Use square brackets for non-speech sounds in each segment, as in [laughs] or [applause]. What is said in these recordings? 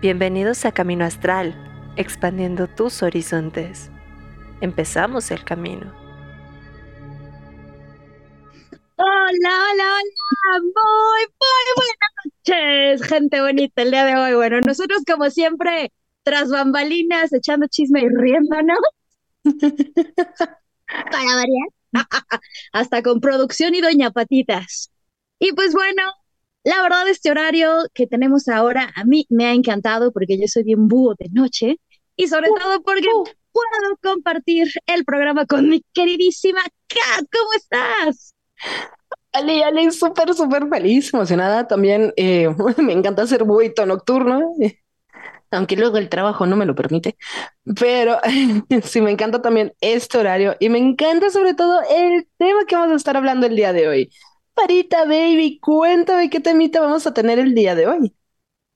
Bienvenidos a Camino Astral, expandiendo tus horizontes. Empezamos el camino. Hola, hola, hola, muy, muy buenas noches, gente bonita el día de hoy. Bueno, nosotros como siempre, tras bambalinas, echando chisme y riéndonos. [laughs] Para variar. [laughs] Hasta con producción y doña patitas. Y pues bueno, la verdad, este horario que tenemos ahora a mí me ha encantado porque yo soy bien búho de noche y sobre todo porque puedo compartir el programa con mi queridísima Kat. ¿Cómo estás? Ale, Ale, súper, súper feliz, emocionada. También eh, [laughs] me encanta hacer buito nocturno, [laughs] aunque luego el trabajo no me lo permite. Pero [laughs] sí, me encanta también este horario y me encanta sobre todo el tema que vamos a estar hablando el día de hoy. Parita, baby, cuéntame qué temita vamos a tener el día de hoy.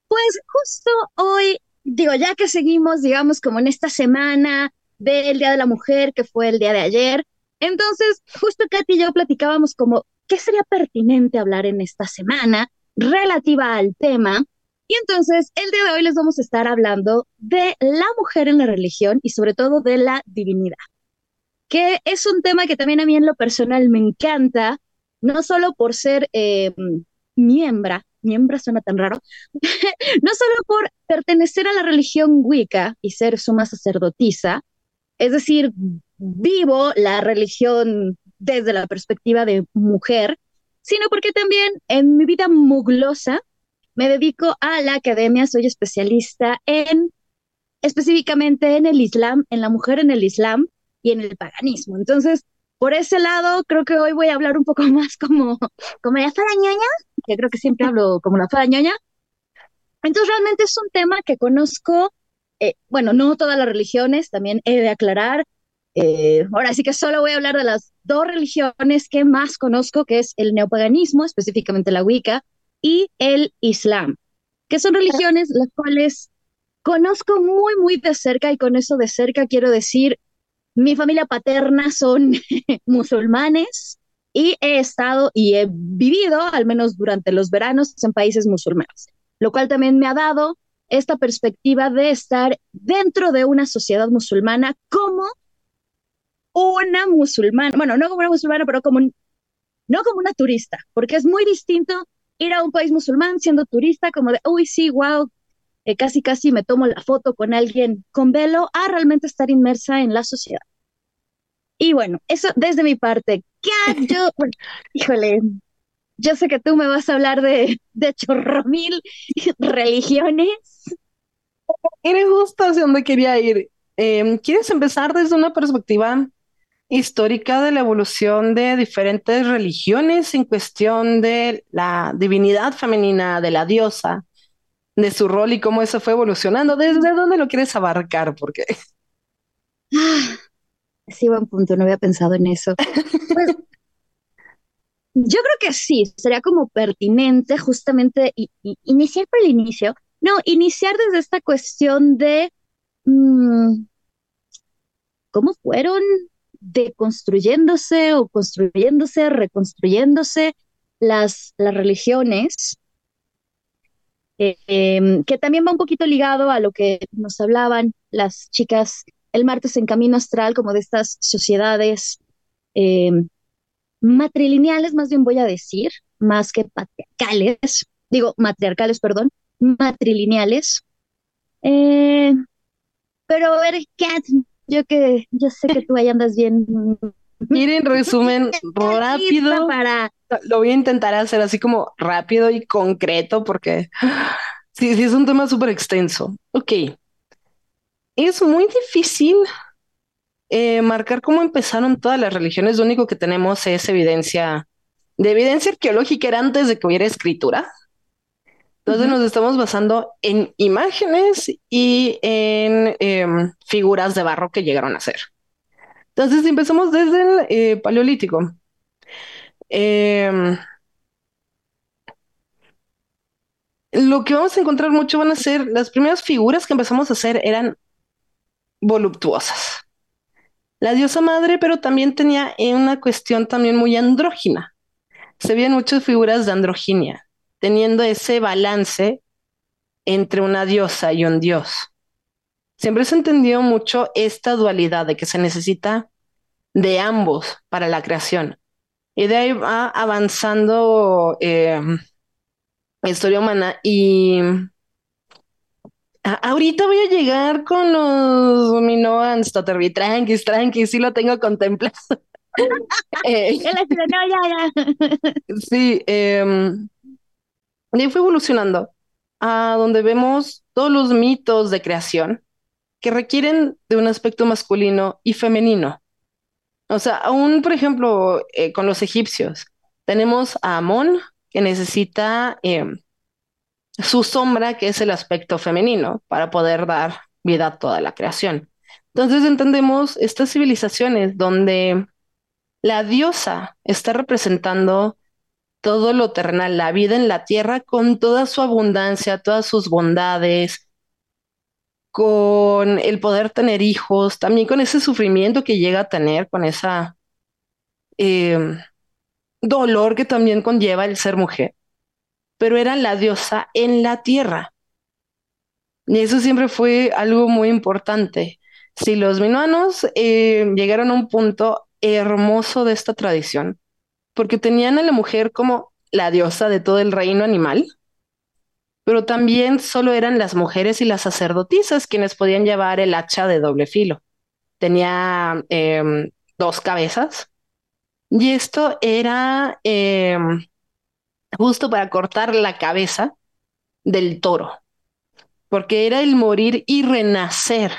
Pues justo hoy, digo, ya que seguimos, digamos, como en esta semana del Día de la Mujer, que fue el día de ayer, entonces justo Katy y yo platicábamos como qué sería pertinente hablar en esta semana relativa al tema. Y entonces el día de hoy les vamos a estar hablando de la mujer en la religión y sobre todo de la divinidad, que es un tema que también a mí en lo personal me encanta no solo por ser eh, miembra, miembra suena tan raro, [laughs] no solo por pertenecer a la religión Wicca y ser suma sacerdotisa, es decir, vivo la religión desde la perspectiva de mujer, sino porque también en mi vida muglosa me dedico a la academia, soy especialista en específicamente en el Islam, en la mujer en el Islam y en el paganismo. Entonces, por ese lado, creo que hoy voy a hablar un poco [laughs] más como, como la farañoña, que creo que siempre hablo como la farañoña. Entonces, realmente es un tema que conozco, eh, bueno, no todas las religiones, también he de aclarar. Eh, ahora sí que solo voy a hablar de las dos religiones que más conozco, que es el neopaganismo, específicamente la Wicca, y el Islam, que son religiones las cuales conozco muy, muy de cerca, y con eso de cerca quiero decir mi familia paterna son [laughs] musulmanes y he estado y he vivido, al menos durante los veranos, en países musulmanes, lo cual también me ha dado esta perspectiva de estar dentro de una sociedad musulmana como una musulmana, bueno, no como una musulmana, pero como, no como una turista, porque es muy distinto ir a un país musulmán siendo turista, como de, uy, sí, wow, eh, casi casi me tomo la foto con alguien con velo a realmente estar inmersa en la sociedad. Y bueno, eso desde mi parte. ¿Qué [laughs] yo? híjole, yo sé que tú me vas a hablar de, de chorromil religiones. Eres justo hacia donde quería ir. Em, ¿Quieres empezar desde una perspectiva histórica de la evolución de diferentes religiones en cuestión de la divinidad femenina, de la diosa? De su rol y cómo eso fue evolucionando. ¿Desde dónde lo quieres abarcar? Porque. Ah, sí, buen punto, no había pensado en eso. Pues, yo creo que sí, sería como pertinente justamente iniciar por el inicio. No, iniciar desde esta cuestión de mm, cómo fueron deconstruyéndose o construyéndose, reconstruyéndose las, las religiones Em, que también va un poquito ligado a lo que nos hablaban las chicas el martes en Camino Astral, como de estas sociedades em, matrilineales, más bien voy a decir, más que patriarcales, digo matriarcales, perdón, matrilineales. Eh, pero a ver, Kat, yo que yo sé que tú ahí andas bien. Miren, resumen rápido. Para lo voy a intentar hacer así como rápido y concreto porque [sighs] sí, sí es un tema súper extenso. Ok. Es muy difícil eh, marcar cómo empezaron todas las religiones. Lo único que tenemos es evidencia de evidencia arqueológica era antes de que hubiera escritura. Entonces nos estamos basando en imágenes y en em, figuras de barro que llegaron a ser. Entonces empezamos desde el eh, paleolítico. Em, lo que vamos a encontrar mucho van a ser las primeras figuras que empezamos a hacer eran voluptuosas. La diosa madre, pero también tenía una cuestión también muy andrógina. Se veían muchas figuras de androginia, teniendo ese balance entre una diosa y un dios. Siempre se entendió mucho esta dualidad de que se necesita de ambos para la creación. Y de ahí va avanzando eh, la historia humana y ahorita voy a llegar con los Minoans, Totterby, tranqui, tranqui, sí lo tengo contemplado. [laughs] eh, [laughs] sí, eh, y fue evolucionando a donde vemos todos los mitos de creación que requieren de un aspecto masculino y femenino. O sea, aún, por ejemplo, eh, con los egipcios, tenemos a Amón, que necesita em, su sombra, que es el aspecto femenino, para poder dar vida a toda la creación. Entonces entendemos estas civilizaciones donde la diosa está representando todo lo terrenal, la vida en la tierra con toda su abundancia, todas sus bondades, con el poder tener hijos, también con ese sufrimiento que llega a tener, con esa em, dolor que también conlleva el ser mujer, pero era la diosa en la tierra. Y eso siempre fue algo muy importante. Si los minuanos eh, llegaron a un punto hermoso de esta tradición, porque tenían a la mujer como la diosa de todo el reino animal, pero también solo eran las mujeres y las sacerdotisas quienes podían llevar el hacha de doble filo. Tenía em, dos cabezas y esto era em, justo para cortar la cabeza del toro, porque era el morir y renacer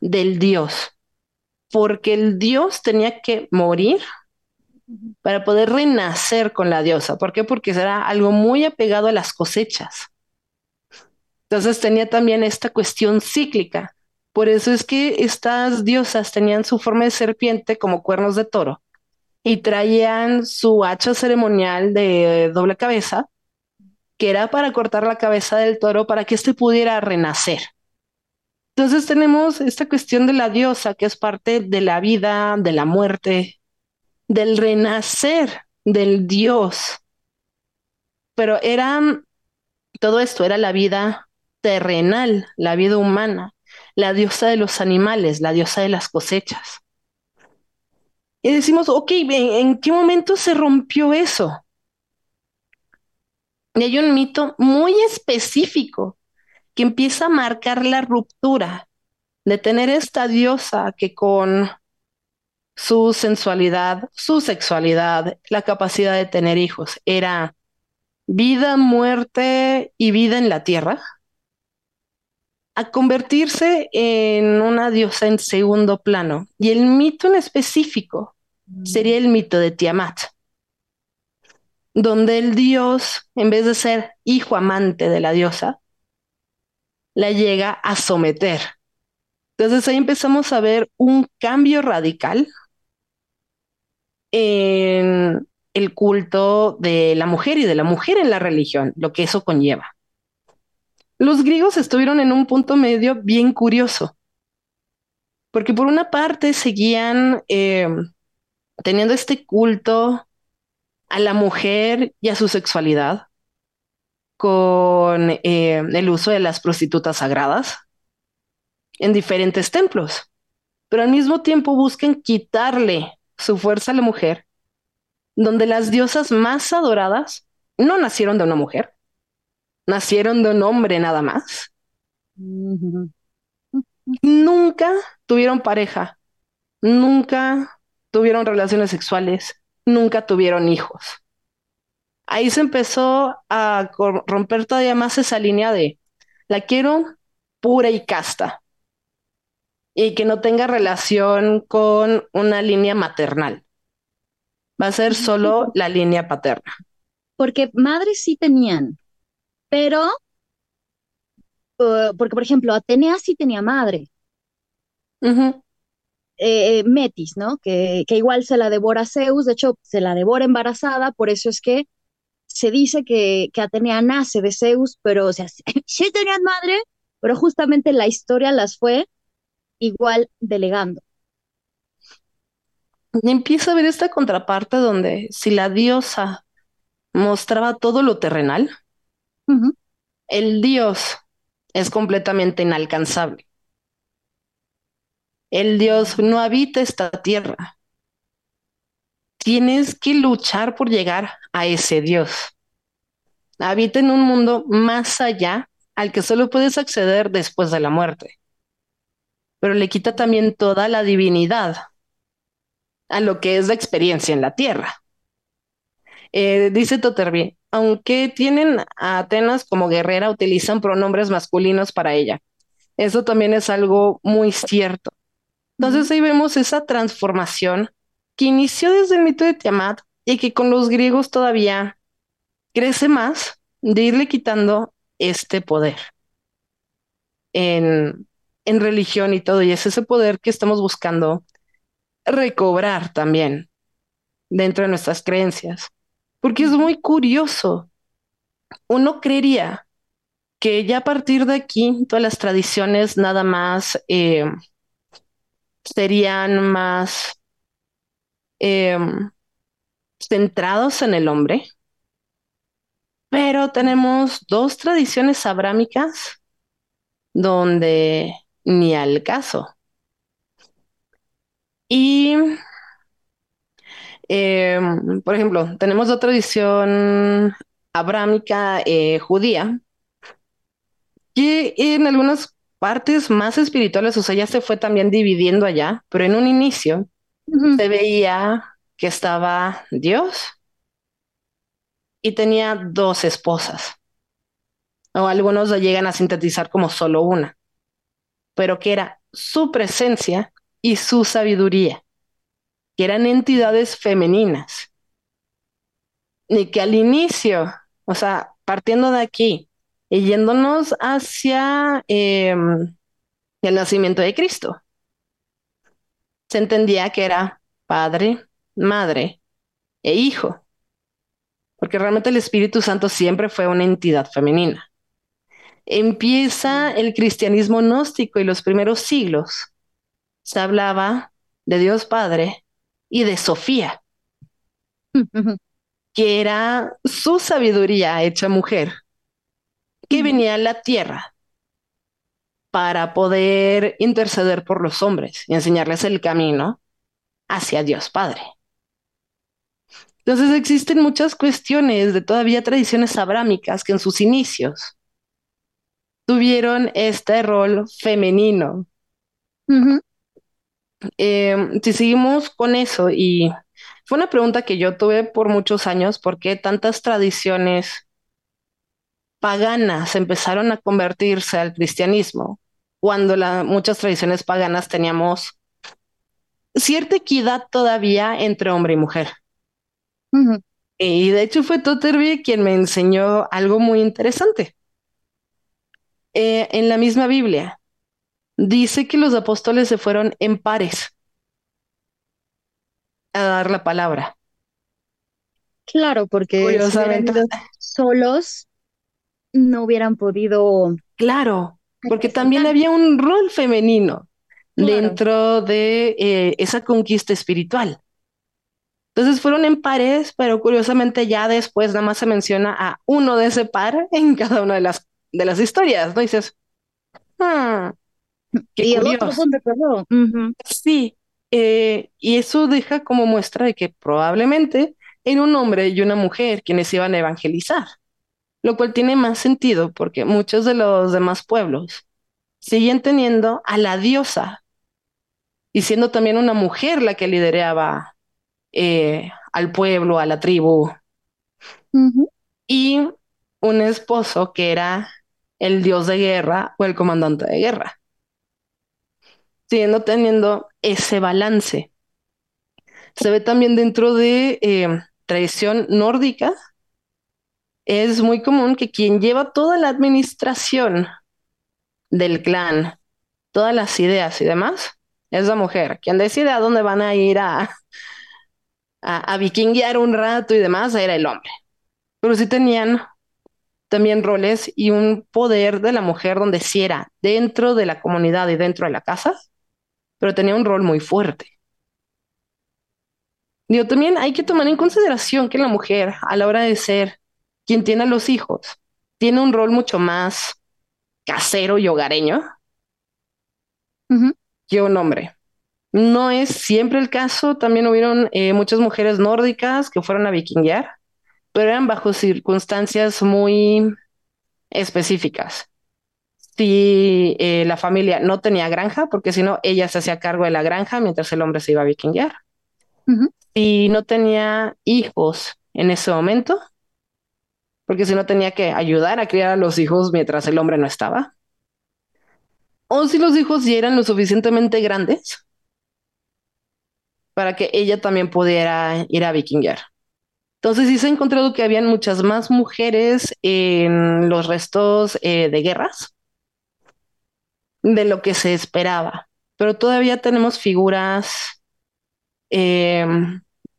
del dios, porque el dios tenía que morir para poder renacer con la diosa. ¿Por qué? Porque era algo muy apegado a las cosechas. Entonces tenía también esta cuestión cíclica. Por eso es que estas diosas tenían su forma de serpiente como cuernos de toro y traían su hacha ceremonial de doble cabeza, que era para cortar la cabeza del toro para que éste pudiera renacer. Entonces tenemos esta cuestión de la diosa, que es parte de la vida, de la muerte, del renacer del Dios. Pero era todo esto, era la vida terrenal, la vida humana, la diosa de los animales, la diosa de las cosechas. Y decimos, ok, ¿en, qué momento se rompió eso? Y hay un mito muy específico que empieza a marcar la ruptura de tener esta diosa que con su sensualidad, su sexualidad, la capacidad de tener hijos. Era vida, muerte y vida en la tierra, a convertirse en una diosa en segundo plano. Y el mito en específico sería el mito de Tiamat, donde el dios, en vez de ser hijo amante de la diosa, la llega a someter. Entonces ahí empezamos a ver un cambio radical en el culto de la mujer y de la mujer en la religión, lo que eso conlleva. Los griegos estuvieron en un punto medio bien curioso, porque por una parte seguían eh, teniendo este culto a la mujer y a su sexualidad con eh, el uso de las prostitutas sagradas en diferentes templos, pero al mismo tiempo buscan quitarle su fuerza a la mujer, donde las diosas más adoradas no nacieron de una mujer, nacieron de un hombre nada más. Nunca tuvieron pareja, nunca tuvieron relaciones sexuales, nunca tuvieron hijos. Ahí se empezó a romper todavía más esa línea de la quiero pura y casta y que no tenga relación con una línea maternal. Va a ser solo la línea paterna. Porque madres sí tenían, pero, uh, porque por ejemplo, Atenea sí tenía madre. Eh, Metis, ¿no? Que, que, igual se la devora Zeus, de hecho, se la devora embarazada, por eso es que se dice que, que Atenea nace de Zeus, pero, o sea, [laughs] sí tenían madre, pero justamente la historia las fue igual delegando. empieza a ver esta contraparte donde si la diosa mostraba todo lo terrenal, el Dios es completamente inalcanzable. El Dios no habita esta tierra. Tienes que luchar por llegar a ese Dios. Habita en un mundo más allá al que solo puedes acceder después de la muerte. Pero le quita también toda la divinidad a lo que es la experiencia en la tierra. Eh, dice Toterby, aunque tienen a Atenas como guerrera, utilizan pronombres masculinos para ella. Eso también es algo muy cierto. Entonces ahí vemos esa transformación que inició desde el mito de Tiamat y que con los griegos todavía crece más de irle quitando este poder en, en religión y todo. Y es ese poder que estamos buscando recobrar también dentro de nuestras creencias. Porque es muy curioso. Uno creería que ya a partir de aquí todas las tradiciones nada más eh, serían más eh, centrados en el hombre, pero tenemos dos tradiciones abrámicas donde ni al caso. Y, em, por ejemplo, tenemos otra tradición abrámica eh, judía que en algunas partes más espirituales, o sea, ya se fue también dividiendo allá, pero en un inicio se veía que estaba Dios y tenía dos esposas. O algunos lo llegan a sintetizar como solo una, pero que era su presencia y su sabiduría, que eran entidades femeninas. Y que al inicio, o sea, partiendo de aquí y yéndonos hacia em, el nacimiento de Cristo, se entendía que era padre, madre e hijo, porque realmente el Espíritu Santo siempre fue una entidad femenina. Empieza el cristianismo gnóstico y los primeros siglos se hablaba de Dios Padre y de Sofía, [laughs] que era su sabiduría hecha mujer, que venía a la tierra para poder interceder por los hombres y enseñarles el camino hacia Dios Padre. Entonces existen muchas cuestiones de todavía tradiciones abrámicas que en sus inicios tuvieron este rol femenino eh, si seguimos con eso, y fue una pregunta que yo tuve por muchos años, ¿por qué tantas tradiciones paganas empezaron a convertirse al cristianismo? Cuando la, muchas tradiciones paganas teníamos cierta equidad todavía entre hombre y mujer. Y de hecho fue Totterby quien me enseñó algo muy interesante. Eh, en la misma Biblia, dice que los apóstoles se fueron en pares a dar la palabra. Claro, porque solos no hubieran podido. Claro, porque también había un rol femenino dentro de eh, esa conquista espiritual. Entonces fueron en pares, pero curiosamente ya después nada más se menciona a uno de ese par en cada una de las, de las historias, ¿no? dices, ah, y el otro Sí, eh, y eso deja como muestra de que probablemente era un hombre y una mujer quienes iban a evangelizar, lo cual tiene más sentido porque muchos de los demás pueblos siguen teniendo a la diosa y siendo también una mujer la que lideraba eh, al pueblo, a la tribu, y un esposo que era el dios de guerra o el comandante de guerra siguiendo teniendo ese balance. Se ve también dentro de eh, tradición nórdica. Es muy común que quien lleva toda la administración del clan, todas las ideas y demás, es la mujer. Quien decide a dónde van a ir a, a, a vikinguear un rato y demás, era el hombre. Pero sí tenían también roles y un poder de la mujer donde sí era dentro de la comunidad y dentro de la casa, pero tenía un rol muy fuerte. Digo, también hay que tomar en consideración que la mujer, a la hora de ser quien tiene a los hijos, tiene un rol mucho más casero y hogareño que un hombre. No es siempre el caso, también hubieron eh, muchas mujeres nórdicas que fueron a vikinguear, pero eran bajo circunstancias muy específicas. Si eh, la familia no tenía granja, porque si no, ella se hacía cargo de la granja mientras el hombre se iba a vikinguear. Si no tenía hijos en ese momento, porque si no tenía que ayudar a criar a los hijos mientras el hombre no estaba. O si los hijos ya eran lo suficientemente grandes para que ella también pudiera ir a vikingar. Entonces sí se ha encontrado que habían muchas más mujeres en los restos eh, de guerras de lo que se esperaba, pero todavía tenemos figuras eh,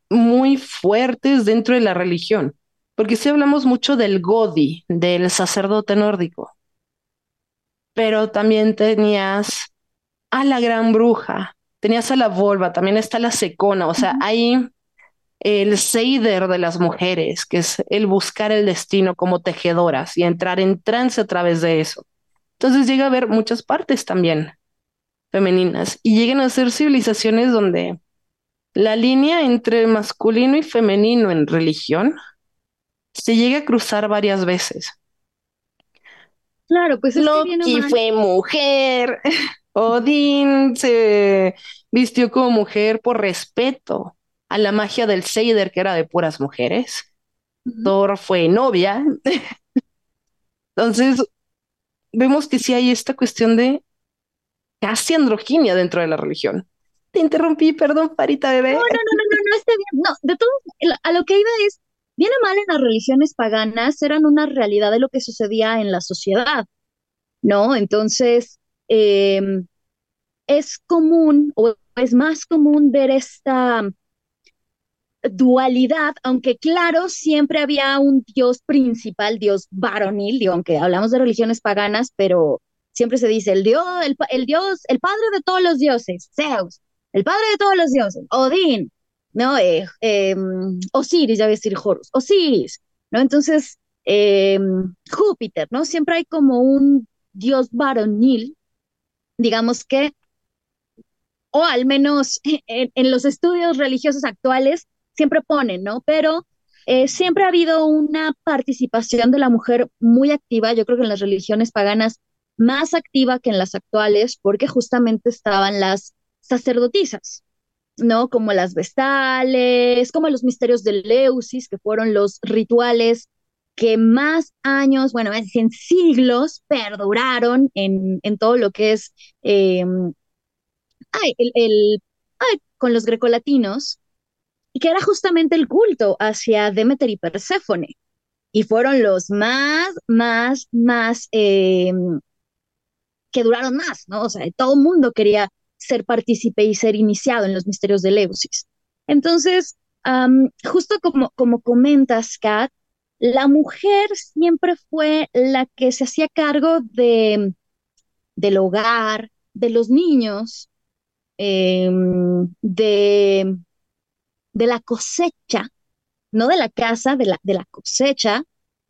muy fuertes dentro de la religión, porque sí hablamos mucho del Godi, del sacerdote nórdico, pero también tenías a la gran bruja, tenías a la volva, también está la secona, o sea, hay el seider de las mujeres, que es el buscar el destino como tejedoras y entrar en trance a través de eso. Entonces llega a haber muchas partes también femeninas y llegan a ser civilizaciones donde la línea entre masculino y femenino en religión se llega a cruzar varias veces. Claro, pues es Loki fue mujer. [laughs] Odín se vistió como mujer por respeto a la magia del Seider, que era de puras mujeres. Thor fue novia. Entonces, vemos que sí hay esta cuestión de casi androginia dentro de la religión. Te interrumpí, perdón, Parita bebé. No, no, no, no, no, no está bien. No, de todo, a lo que iba es, bien o mal en las religiones paganas eran una realidad de lo que sucedía en la sociedad, ¿no? Entonces, em, es común o es más común ver esta dualidad, aunque claro, siempre había un dios principal, dios varonil, digo, aunque hablamos de religiones paganas, pero siempre se dice el dios, el, dios, el padre de todos los dioses, Zeus, el padre de todos los dioses, Odín, ¿no? Eh, em, Osiris, ya voy a decir Horus, Osiris, ¿no? Entonces, em, Júpiter, ¿no? Siempre hay como un dios varonil, digamos que, o al menos [laughs] en los estudios religiosos actuales, siempre ponen, ¿no? Pero eh, siempre ha habido una participación de la mujer muy activa, yo creo que en las religiones paganas más activa que en las actuales, porque justamente estaban las sacerdotisas, ¿no? Como las vestales, como los misterios de Leusis, que fueron los rituales que más años, bueno, en siglos perduraron en, en todo lo que es, em, el, el ay, con los grecolatinos, y que era justamente el culto hacia Demeter y Perséfone. Y fueron los más, más, más, em, que duraron más, ¿no? O sea, todo el mundo quería ser partícipe y ser iniciado en los misterios de Leusis. Entonces, justo como, como comentas, Kat, la mujer siempre fue la que se hacía cargo de, del hogar, de los niños, em, de de la cosecha, no de la casa, de la, de la cosecha,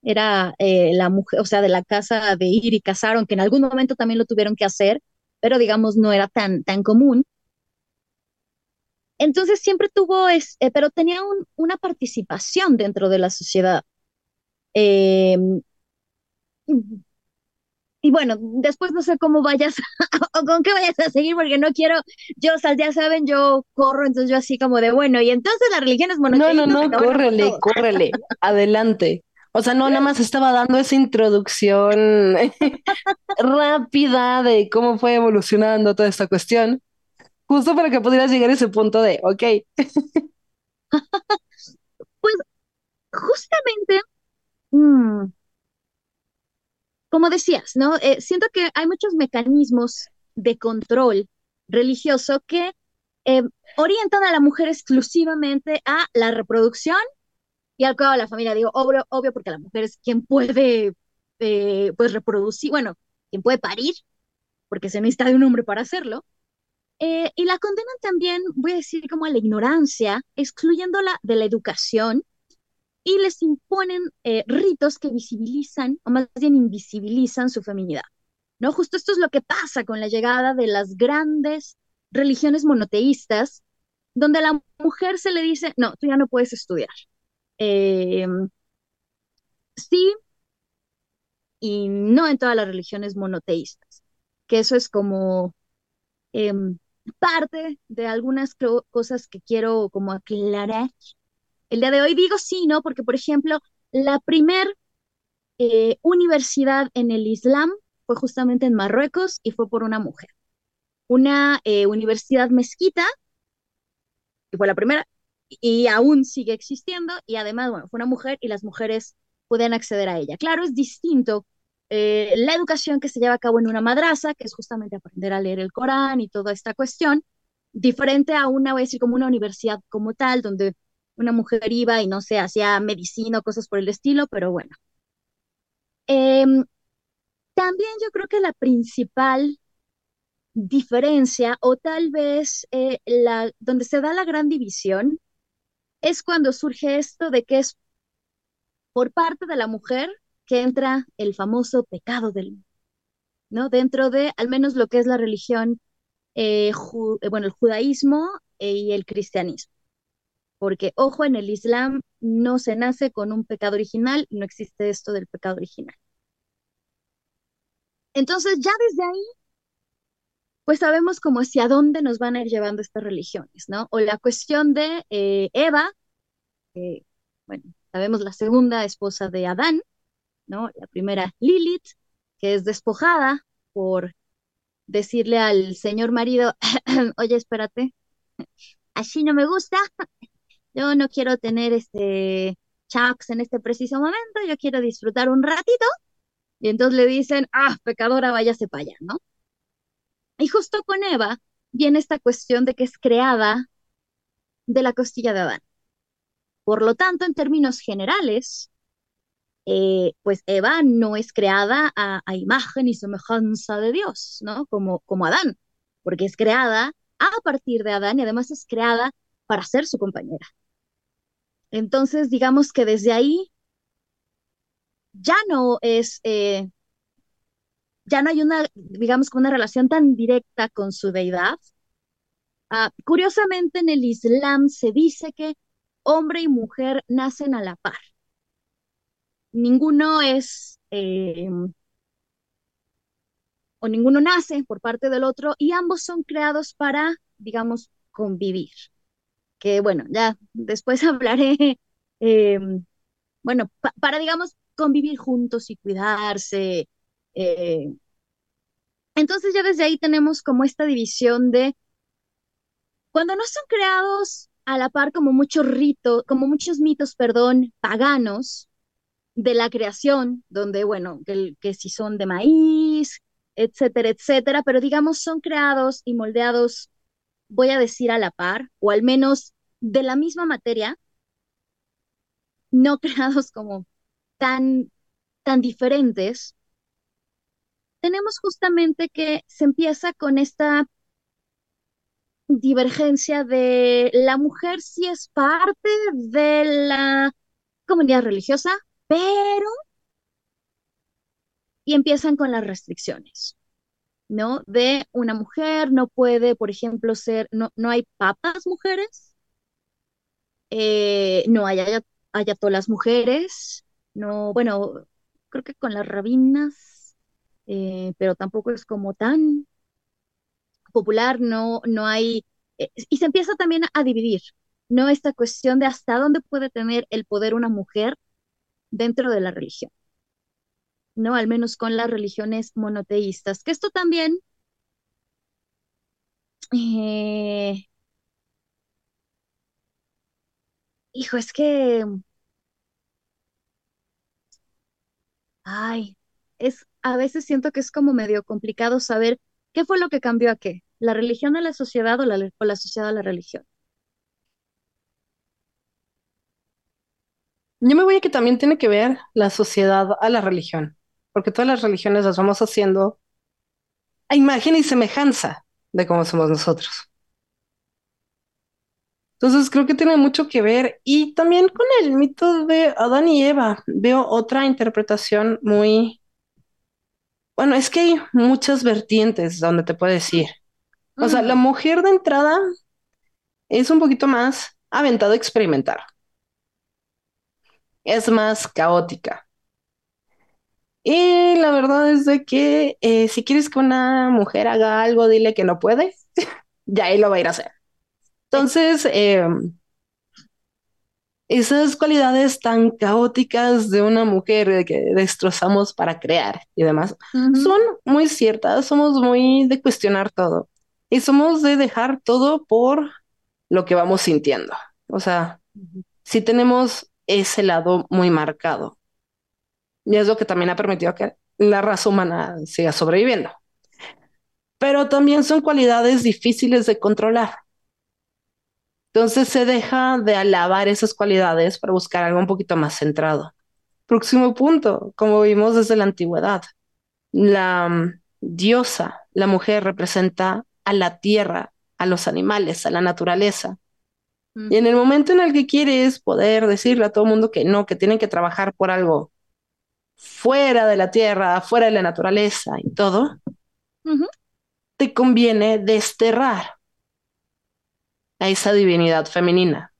era eh, la mujer, o sea, de la casa de ir y casar, aunque en algún momento también lo tuvieron que hacer, pero digamos no era tan, tan común. Entonces siempre tuvo, es, eh, pero tenía una participación dentro de la sociedad. Em, y bueno, después no sé cómo vayas [laughs] o con qué vayas a seguir, porque no quiero, yo, o ya saben, yo corro, entonces yo así como de, bueno, y entonces la religión es monoteísta. No, no, no, córrele, córrele, [laughs] adelante. O sea, no, nada más estaba dando esa introducción [laughs] rápida de cómo fue evolucionando toda esta cuestión, justo para que pudieras llegar a ese punto de, ok. pues justamente, mm, como decías, ¿no? Eh, siento que hay muchos mecanismos de control religioso que eh, orientan a la mujer exclusivamente a la reproducción y al cuidado de la familia. Digo, obvio, obvio porque la mujer es quien puede eh, pues reproducir, bueno, quien puede parir, porque se necesita de un hombre para hacerlo. y la condenan también, voy a decir, como a la ignorancia, excluyéndola de la educación y les imponen eh, ritos que visibilizan, o más bien invisibilizan su feminidad. ¿no? Justo esto es lo que pasa con la llegada de las grandes religiones monoteístas, donde a la mujer se le dice, no, tú ya no puedes estudiar. Em, sí, y no en todas las religiones monoteístas, que eso es como em, parte de algunas cosas que quiero como aclarar. El día de hoy digo sí, ¿no? Porque, por ejemplo, la primer eh, universidad en el Islam fue justamente en Marruecos y fue por una mujer. Una eh, universidad mezquita, que fue la primera, y aún sigue existiendo, y además, bueno, fue una mujer y las mujeres pueden acceder a ella. Claro, es distinto eh, la educación que se lleva a cabo en una madraza, que es justamente aprender a leer el Corán y toda esta cuestión, diferente a una, voy a decir, como una universidad como tal, donde una mujer iba y no sé, hacía medicina o cosas por el estilo, pero bueno. Em, también yo creo que la principal diferencia, o tal vez eh, la, donde se da la gran división, es cuando surge esto de que es por parte de la mujer que entra el famoso pecado del ¿no? Dentro de al menos lo que es la religión, eh, eh, bueno, el judaísmo y el cristianismo. Porque, ojo, en el Islam no se nace con un pecado original, no existe esto del pecado original. Entonces, ya desde ahí, pues sabemos como hacia dónde nos van a ir llevando estas religiones, ¿no? O la cuestión de eh, Eva, bueno, sabemos la segunda esposa de Adán, ¿no? La primera, Lilith, que es despojada por decirle al señor marido, [coughs] oye, espérate, así no me gusta, yo no quiero tener este chucks en este preciso momento, yo quiero disfrutar un ratito, y entonces le dicen, ah, pecadora, váyase para allá, ¿no? Y justo con Eva viene esta cuestión de que es creada de la costilla de Adán. Por lo tanto, en términos generales, eh, pues Eva no es creada a, imagen y semejanza de Dios, ¿no? Como, como Adán, porque es creada a partir de Adán y además es creada para ser su compañera. Entonces, digamos que desde ahí ya no es, eh, ya no hay una, digamos, una relación tan directa con su deidad. Ah, curiosamente, en el Islam se dice que hombre y mujer nacen a la par ninguno es, eh, o ninguno nace por parte del otro y ambos son creados para, digamos, convivir. Que bueno, ya después [laughs] hablaré, eh, bueno, para, digamos, convivir juntos y cuidarse. Eh. Entonces ya desde ahí tenemos como esta división de cuando no son creados a la par como muchos ritos, como muchos mitos, perdón, paganos, de la creación, donde, bueno, que, que si son de maíz, etcétera, etcétera, pero digamos son creados y moldeados, voy a decir a la par, o al menos de la misma materia, no [laughs] creados como tan, tan diferentes, tenemos justamente que se empieza con esta divergencia de la mujer si es parte de la comunidad religiosa, pero, y empiezan con las restricciones, ¿no? De una mujer no puede, por ejemplo, ser, no, no hay papas mujeres, eh, no hay ayatolas mujeres, no, bueno, creo que con las rabinas, eh, pero tampoco es como tan popular, no, no hay, eh, y se empieza también a dividir, ¿no? Esta cuestión de hasta dónde puede tener el poder una mujer dentro de la religión, ¿no? Al menos con las religiones monoteístas, que esto también... Eh, hijo, es que... Ay, es, a veces siento que es como medio complicado saber qué fue lo que cambió a qué, la religión a la sociedad o la, o la sociedad a la religión. Yo me voy a que también tiene que ver la sociedad a la religión, porque todas las religiones las vamos haciendo a imagen y semejanza de cómo somos nosotros. Entonces creo que tiene mucho que ver y también con el mito de Adán y Eva. Veo otra interpretación muy... Bueno, es que hay muchas vertientes donde te puedo decir. O sea, la mujer de entrada es un poquito más aventada a experimentar. Es más caótica. Y la verdad es de que eh, si quieres que una mujer haga algo, dile que no puede, [laughs] ya ahí lo va a ir a hacer. Entonces, eh, esas cualidades tan caóticas de una mujer que destrozamos para crear y demás son muy ciertas, somos muy de cuestionar todo y somos de dejar todo por lo que vamos sintiendo. O sea, si tenemos ese lado muy marcado. Y es lo que también ha permitido que la raza humana siga sobreviviendo. Pero también son cualidades difíciles de controlar. Entonces se deja de alabar esas cualidades para buscar algo un poquito más centrado. Próximo punto, como vimos desde la antigüedad, la mm, diosa, la mujer representa a la tierra, a los animales, a la naturaleza. Y en el momento en el que quieres poder decirle a todo el mundo que no, que tienen que trabajar por algo fuera de la tierra, fuera de la naturaleza y todo, te conviene desterrar a esa divinidad femenina,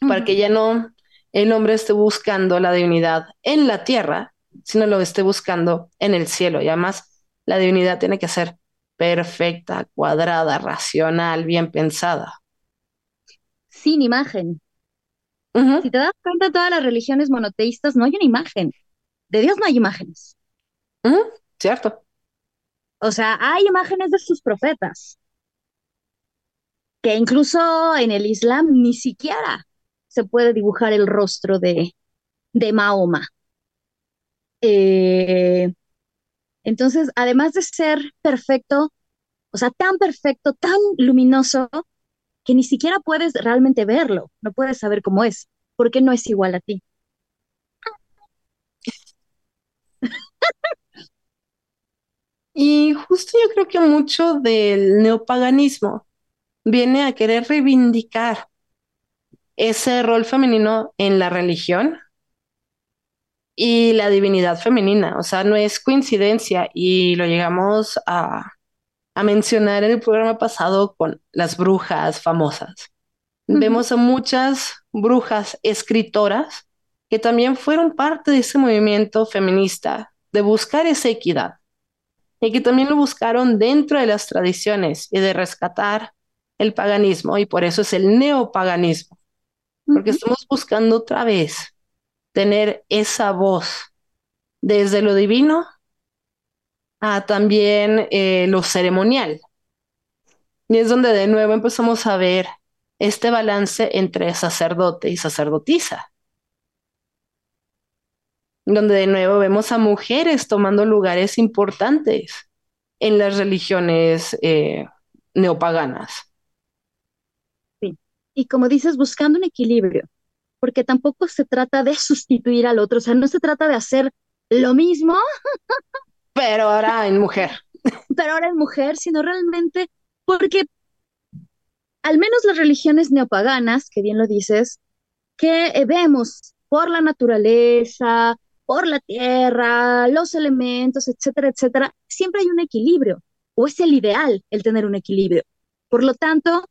para que ya no el hombre esté buscando la divinidad en la tierra, sino lo esté buscando en el cielo. Y además la divinidad tiene que ser perfecta, cuadrada, racional, bien pensada. Sin imagen. Si te das cuenta, todas las religiones monoteístas no hay una imagen. De Dios no hay imágenes. Cierto. O sea, hay imágenes de sus profetas, que incluso en el Islam ni siquiera se puede dibujar el rostro de, de Mahoma. Eh, entonces, además de ser perfecto, o sea, tan perfecto, tan luminoso, que ni siquiera puedes realmente verlo, no puedes saber cómo es, porque no es igual a ti. Y justo yo creo que mucho del neopaganismo viene a querer reivindicar ese rol femenino en la religión y la divinidad femenina. O sea, no es coincidencia y lo llegamos a, a mencionar en el programa pasado con las brujas famosas. Vemos a muchas brujas escritoras que también fueron parte de ese movimiento feminista de buscar esa equidad y que también lo buscaron dentro de las tradiciones y de rescatar el paganismo y por eso es el neopaganismo, porque estamos buscando otra vez tener esa voz desde lo divino a también eh, lo ceremonial. Y es donde de nuevo empezamos a ver este balance entre sacerdote y sacerdotisa donde de nuevo vemos a mujeres tomando lugares importantes en las religiones eh, neopaganas. Sí, y como dices, buscando un equilibrio, porque tampoco se trata de [laughs] sustituir al otro, o sea, no se trata de hacer lo mismo. [laughs] Pero ahora en mujer. Pero ahora en mujer, sino realmente porque al menos las religiones neopaganas, que bien lo dices, que vemos por la naturaleza, por la tierra, los elementos, etcétera, etcétera, siempre hay un equilibrio, o es el ideal el tener un equilibrio. Por lo tanto,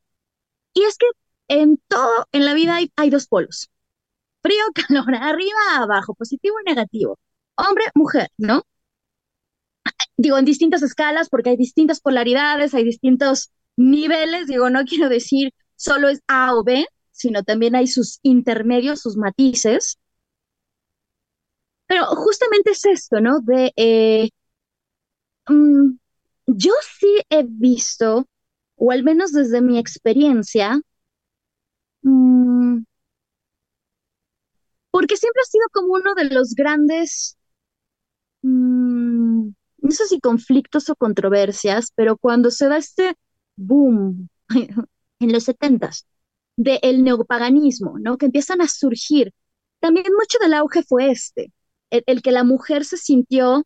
y es que en todo, en la vida hay, dos polos, frío, [laughs] calor, arriba, abajo, positivo y negativo, hombre, mujer, ¿no? Digo, en distintas escalas, porque hay distintas polaridades, hay distintos niveles, digo, no quiero decir solo es A o B, sino también hay sus intermedios, sus matices, pero justamente es esto, ¿no? De, eh, mm, yo sí he visto, o al menos desde mi experiencia, mm, porque siempre ha sido como uno de los grandes, mm, no sé si conflictos o controversias, pero cuando se da este boom [laughs] en los setentas del neopaganismo, ¿no? Que empiezan a surgir. También mucho del auge fue este, el, que la mujer se sintió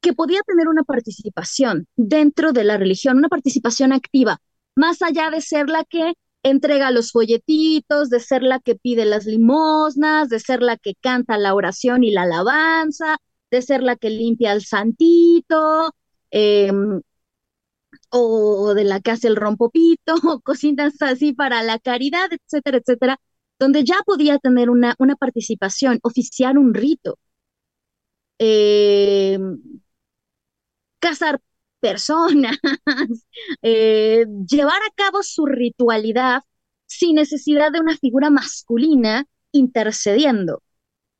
que podía tener una participación dentro de la religión, una participación activa, más allá de ser la que entrega los folletitos, de ser la que pide las limosnas, de ser la que canta la oración y la alabanza, de ser la que limpia el santito, em, o de la que hace el rompopito, [laughs] o cositas así para la caridad, etcétera, etcétera, donde ya podía tener una, una participación, oficiar un rito. Em, casar personas, [laughs] eh, llevar a cabo su ritualidad sin necesidad de una figura masculina intercediendo,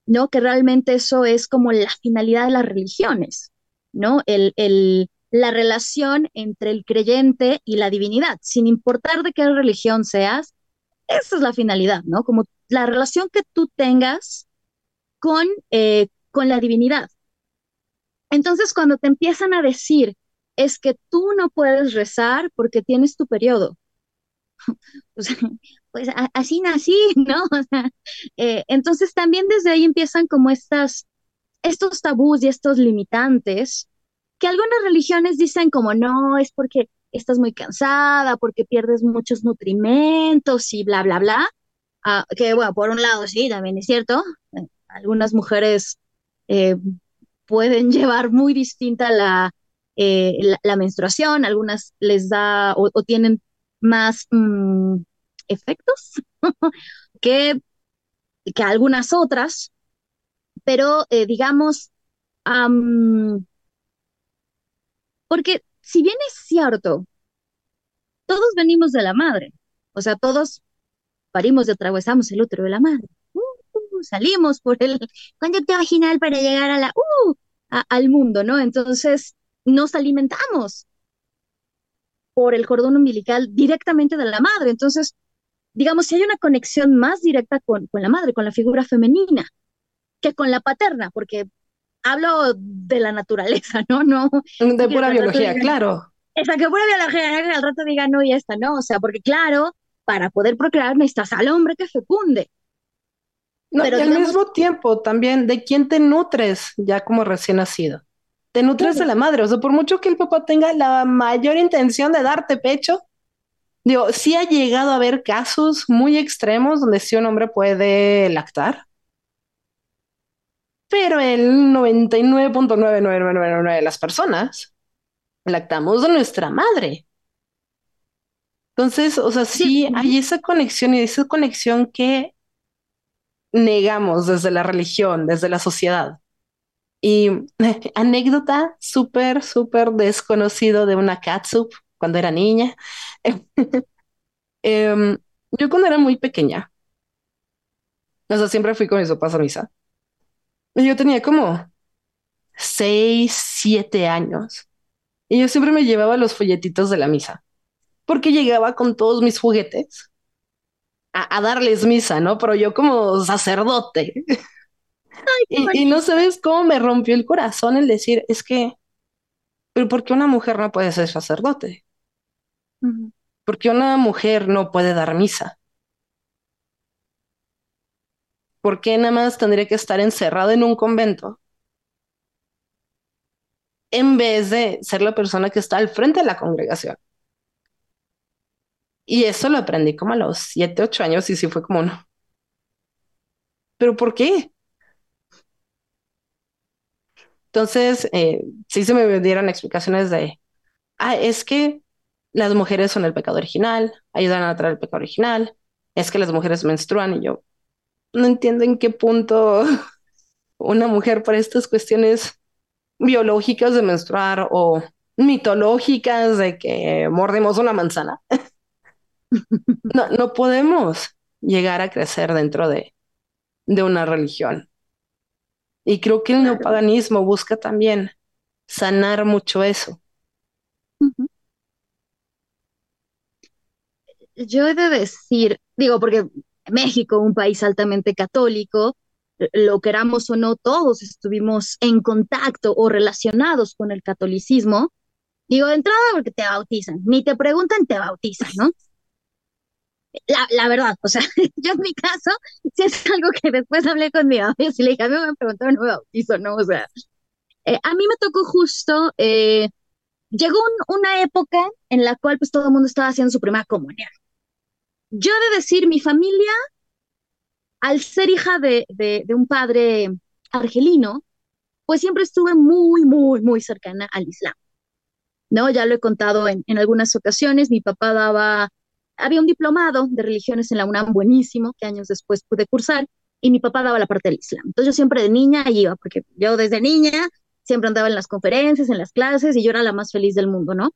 ¿no? Que realmente eso es como la finalidad de las religiones, ¿no? El, el, la relación entre el creyente y la divinidad, sin importar de qué religión seas, esa es la finalidad, ¿no? Como la relación que tú tengas con, eh, con la divinidad. Entonces, cuando te empiezan a decir, es que tú no puedes rezar porque tienes tu periodo. [laughs] pues así nací, [laughs] ¿no? Eh, entonces también desde ahí empiezan como estas, estos tabús y estos limitantes que algunas religiones dicen como no, es porque estás muy cansada, porque pierdes muchos nutrimentos y bla, bla, bla. Ah, que bueno, por un lado sí, también es cierto. Algunas mujeres eh, pueden [laughs] llevar muy distinta la, eh, la, menstruación, algunas les da o, tienen más mm, efectos [laughs] que, que algunas otras, pero eh, digamos, porque si bien es cierto, todos venimos de la madre, o sea, todos parimos y atravesamos el útero de la madre. Salimos por el conducto vaginal para llegar a la, uh, al mundo, ¿no? Entonces, nos alimentamos por el cordón umbilical directamente de la madre. Entonces, digamos, si hay una conexión más directa con, con la madre, con la figura femenina, que con la paterna, porque hablo de la naturaleza, ¿no? no de pura biología, claro. Esa que pura biología, al rato diga no y esta, ¿no? O sea, porque claro, para poder procrear necesitas al hombre que fecunde. No, Pero y al mismo tiempo también de quién te nutres ya como recién nacido te nutres de la madre. O sea, por mucho que el papá tenga la mayor intención de darte pecho, digo, sí ha llegado a haber casos muy extremos donde sí un hombre puede lactar. Pero el 99.9999 de las personas lactamos de nuestra madre. Entonces, o sea, sí hay esa conexión y esa conexión que negamos desde la religión, desde la sociedad. Y [laughs] anécdota súper, súper desconocido de una catsup cuando era niña. [laughs] Em, yo cuando era muy pequeña, o sea, siempre fui con mis papás a misa. Y yo tenía como seis, siete años. Y yo siempre me llevaba los folletitos de la misa, porque llegaba con todos mis juguetes a, a darles misa, ¿no? Pero yo como sacerdote. y, no sabes cómo me rompió el corazón el decir, es que, pero ¿por qué una mujer no puede ser sacerdote? ¿Por qué una mujer no puede dar misa? ¿Por qué nada más tendría que estar encerrado en un convento? En vez de ser la persona que está al frente de la congregación. Y eso lo aprendí como a los siete, ocho años y sí fue como no. ¿Pero por qué? Entonces, eh, sí se me dieron explicaciones de, ah, es que las mujeres son el pecado original, ayudan a traer el pecado original, es que las mujeres menstruan y yo no entiendo en qué punto [laughs] una mujer por estas cuestiones biológicas de menstruar o mitológicas de que mordemos una manzana. [laughs] no, no podemos llegar a crecer dentro de, de una religión. Y creo que el neopaganismo busca también sanar mucho eso. Yo he de decir, digo, porque México, un país altamente católico, lo queramos o no, todos estuvimos en contacto o relacionados con el catolicismo. Digo, de entrada porque te bautizan, ni te preguntan, te bautizan, ¿no? La, la verdad, o sea, [laughs] yo en mi caso, si es algo que después hablé con mi mamá, y le dije, a mí me preguntaron, no me ¿no? O sea, eh, a mí me tocó justo, eh, llegó una época en la cual pues todo el mundo estaba haciendo su primera comunión. yo de decir, mi familia, al ser hija de, de, de un padre argelino, pues siempre estuve muy, muy, muy cercana al Islam. ¿no? Ya lo he contado en, en, algunas ocasiones, mi papá daba, había un diplomado de religiones en la UNAM buenísimo, que años después pude cursar, y mi papá daba la parte del Islam. Entonces yo siempre de niña iba, porque yo desde niña siempre andaba en las conferencias, en las clases, y yo era la más feliz del mundo, ¿no?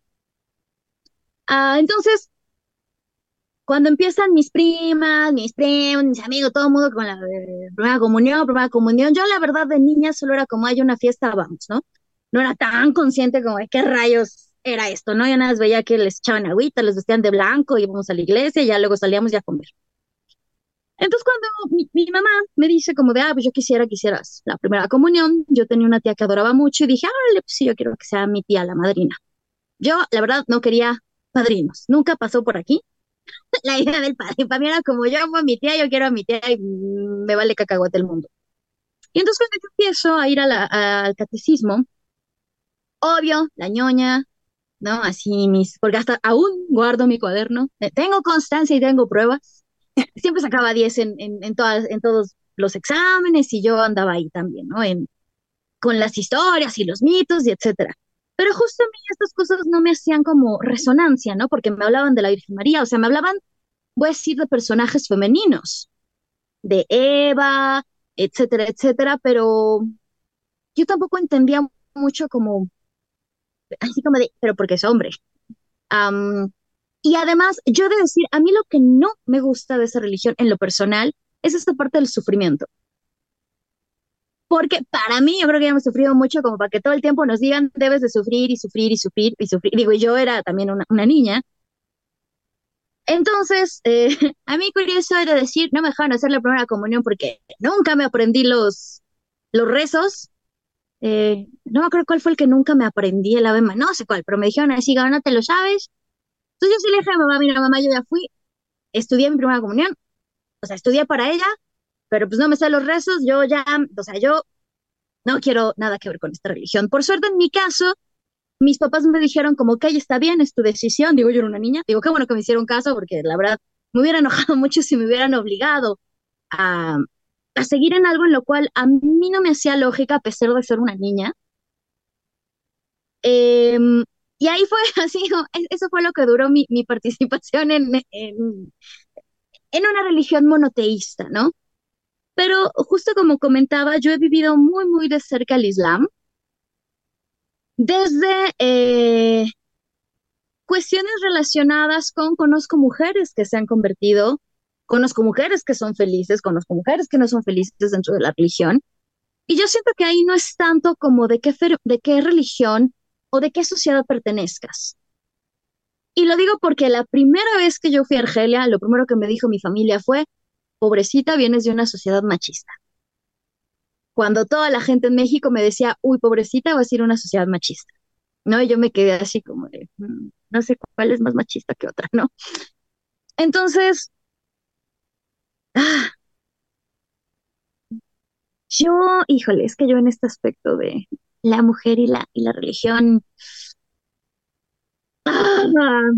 Ah, entonces, cuando empiezan mis primas, mis primos, mis amigos, todo el mundo con la eh, primera comunión, primera comunión, yo la verdad de niña solo era como hay una fiesta, vamos, ¿no? No era tan consciente como qué rayos era esto, ¿no? Ya nada más veía que les echaban agüita, les vestían de blanco, íbamos a la iglesia y ya luego salíamos ya a comer. Entonces cuando mi, mi, mamá me dice como de, ah, pues yo quisiera que hicieras la primera comunión, yo tenía una tía que adoraba mucho y dije, ah, pues sí, yo quiero que sea mi tía la madrina. Yo, la verdad, no quería padrinos, nunca pasó por aquí [laughs] la idea del padre. Para mí era como yo amo a mi tía, yo quiero a mi tía y me vale cacahuate el mundo. Y entonces cuando yo empiezo a ir a la, al catecismo, obvio, la ñoña, ¿no? Así mis, porque hasta aún guardo mi cuaderno, eh, tengo constancia y tengo pruebas. Siempre sacaba 10 en, en, en, todas, en todos los exámenes y yo andaba ahí también, ¿no? En, con las historias y los mitos y etcétera. Pero justo a mí estas cosas no me hacían como resonancia, ¿no? Porque me hablaban de la Virgen María, o sea, me hablaban, voy a decir, de personajes femeninos, de Eva, etcétera, etcétera, pero yo tampoco entendía mucho como, así como de, pero porque es hombre. Y además, yo de decir, a mí lo que no me gusta de esa religión en lo personal es esta parte del sufrimiento porque para mí yo creo que ya hemos sufrido mucho como para que todo el tiempo nos digan debes de sufrir y sufrir y sufrir y sufrir. Digo, yo era también una, una niña. Entonces, eh, [laughs] a mí curioso era decir, no me dejaron hacer la primera comunión porque nunca me aprendí los, los rezos. Eh, no me acuerdo cuál fue el que nunca me aprendí, el Ave no sé cuál, pero me dijeron así, no te lo sabes. Entonces yo sí le dije a mamá, mira mamá, yo ya fui, estudié mi primera comunión, o sea, estudié para ella, pero pues no me sé los rezos, yo ya, o sea, yo no quiero nada que ver con esta religión. Por suerte, en mi caso, mis papás me dijeron como que está bien, es tu decisión. Digo, yo era una niña. Digo, qué bueno que me hicieron caso porque la verdad me hubiera [laughs] enojado mucho si me hubieran obligado a, a seguir en algo en lo cual a mí no me hacía lógica a pesar de ser una niña. Eh, y ahí fue [laughs] así, eso fue lo que duró mi, mi participación en, en, en una religión monoteísta, ¿no? Pero justo como comentaba, yo he vivido muy, muy de cerca el Islam. Desde eh, cuestiones relacionadas con conozco mujeres que se han convertido, conozco mujeres que son felices, conozco mujeres que no son felices dentro de la religión. Y yo siento que ahí no es tanto como de qué, de qué religión o de qué sociedad pertenezcas. Y lo digo porque la primera vez que yo fui a Argelia, lo primero que me dijo mi familia fue, pobrecita, vienes de una sociedad machista. Cuando toda la gente en México me decía, uy, pobrecita, va a ser una sociedad machista. ¿No? Y yo me quedé así como de, mm, no sé cuál es más machista que otra, ¿no? Entonces, yo, híjole, es que yo en este aspecto de la mujer y la, y la religión, ah,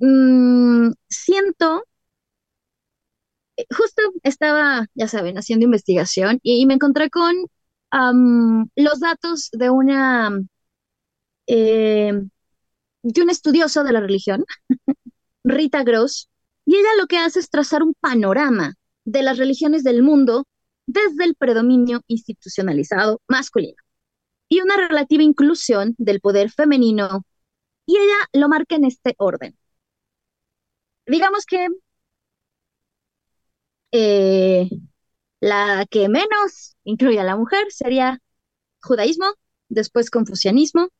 mm, siento justo estaba, ya saben, haciendo investigación y, me encontré con los datos de una eh, de un estudioso de la religión, [laughs] Rita Gross, y ella lo que hace es trazar un panorama de las religiones del mundo desde el predominio institucionalizado masculino y una relativa inclusión del poder femenino, y ella lo marca en este orden. Digamos que eh, la que menos incluye a la mujer sería judaísmo, después confucianismo,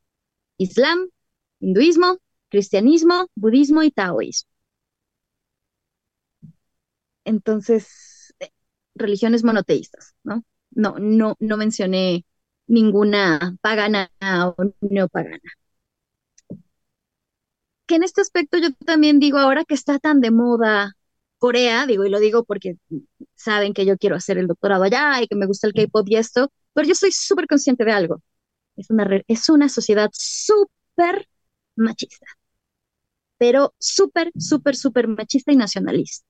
islam, hinduismo, cristianismo, budismo y taoísmo. Entonces, eh, religiones monoteístas, ¿no? No, no, no mencioné ninguna pagana o no pagana. Que en este aspecto yo también digo ahora que está tan de moda Corea, digo, y lo digo porque saben que yo quiero hacer el doctorado allá y que me gusta el K-pop y esto, pero yo soy súper consciente de algo. Es una, es una sociedad súper machista. pero súper, súper, súper machista y nacionalista.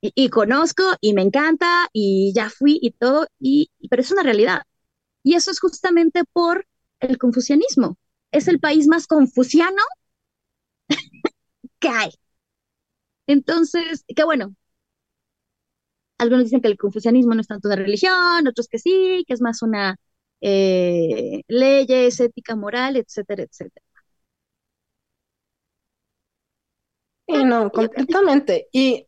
Y, conozco y me encanta y ya fui y todo, y, pero es una realidad. Y eso es justamente por el confucianismo. Es el país más confuciano [laughs] que hay. Entonces, qué bueno. Algunos dicen que el confucianismo no es tanto una religión, otros que sí, que es más una eh, leyes, ética, moral, etcétera, etcétera. Y no, completamente. Y,